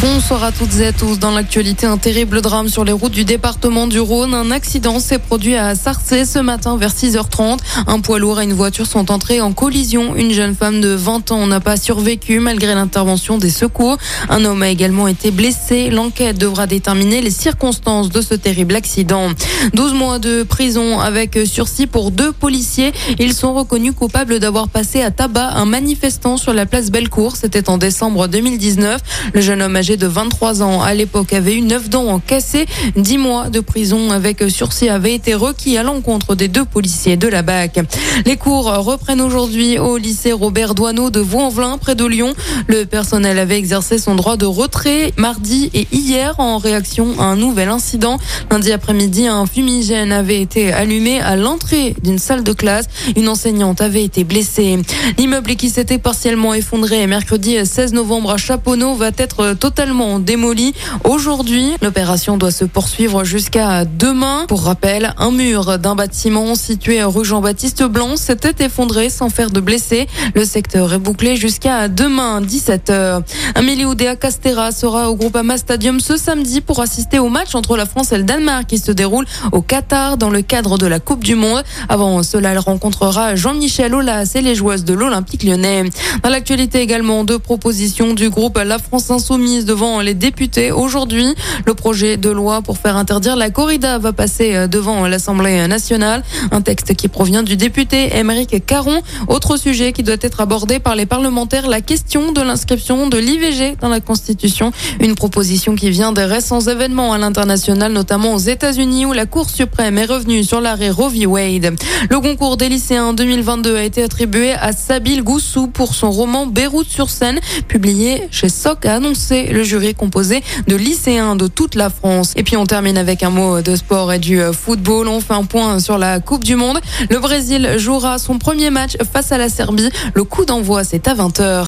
Bonsoir à toutes et à tous. Dans l'actualité, un terrible drame sur les routes du département du Rhône. Un accident s'est produit à Sarcey ce matin vers 6h30. Un poids lourd et une voiture sont entrés en collision. Une jeune femme de 20 ans n'a pas survécu malgré l'intervention des secours. Un homme a également été blessé. L'enquête devra déterminer les circonstances de ce terrible accident. 12 mois de prison avec sursis pour deux policiers. Ils sont reconnus coupables d'avoir passé à tabac un manifestant sur la place Bellecour. C'était en décembre 2019. Le jeune homme âgé de 23 ans à l'époque avait eu 9 dents en cassé. 10 mois de prison avec sursis avaient été requis à l'encontre des deux policiers de la BAC. Les cours reprennent aujourd'hui au lycée Robert Doineau de Vaux-en-Velin près de Lyon. Le personnel avait exercé son droit de retrait mardi et hier en réaction à un nouvel incident. Lundi après-midi, un fumigène avait été allumé à l'entrée d'une salle de classe. Une enseignante avait été blessée. L'immeuble qui s'était partiellement effondré mercredi 16 novembre à Chaponneau va être totalement démoli. Aujourd'hui, l'opération doit se poursuivre jusqu'à demain. Pour rappel, un mur d'un bâtiment situé rue Jean-Baptiste Blanc s'était effondré sans faire de blessés. Le secteur est bouclé jusqu'à demain 17h. Amélie Oudéa Castera sera au Groupama Stadium ce samedi pour assister au match entre la France et le Danemark qui se déroule au Qatar dans le cadre de la Coupe du Monde. Avant cela, elle rencontrera Jean-Michel Aulas et les joueuses de l'Olympique lyonnais. Dans l'actualité également, deux propositions du groupe La France Insoumise devant les députés aujourd'hui. Le projet de loi pour faire interdire la corrida va passer euh, devant l'Assemblée nationale. Un texte qui provient du député Émeric Caron. Autre sujet qui doit être abordé par les parlementaires, la question de l'inscription de l'IVG dans la Constitution. Une proposition qui vient des récents événements à l'international, notamment aux États-Unis où la Cour suprême est revenue sur l'arrêt Roe v. Wade. Le concours des lycéens 2022 a été attribué à Sabil Goussou pour son roman Beyrouth sur scène, publié chez Soc, a annoncé le jury composé de lycéens de toute la France. Et puis on termine avec un mot de sport et du football. On fait un point sur la Coupe du Monde. Le Brésil jouera son premier match face à la Serbie. Le coup d'envoi, c'est à 20h.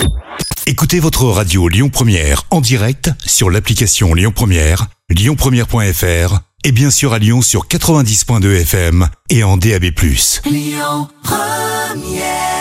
Écoutez votre radio Lyon Première en direct sur l'application Lyon Première, lyonpremière.fr et bien sûr à Lyon sur 90.2 FM et en DAB+. Lyon Première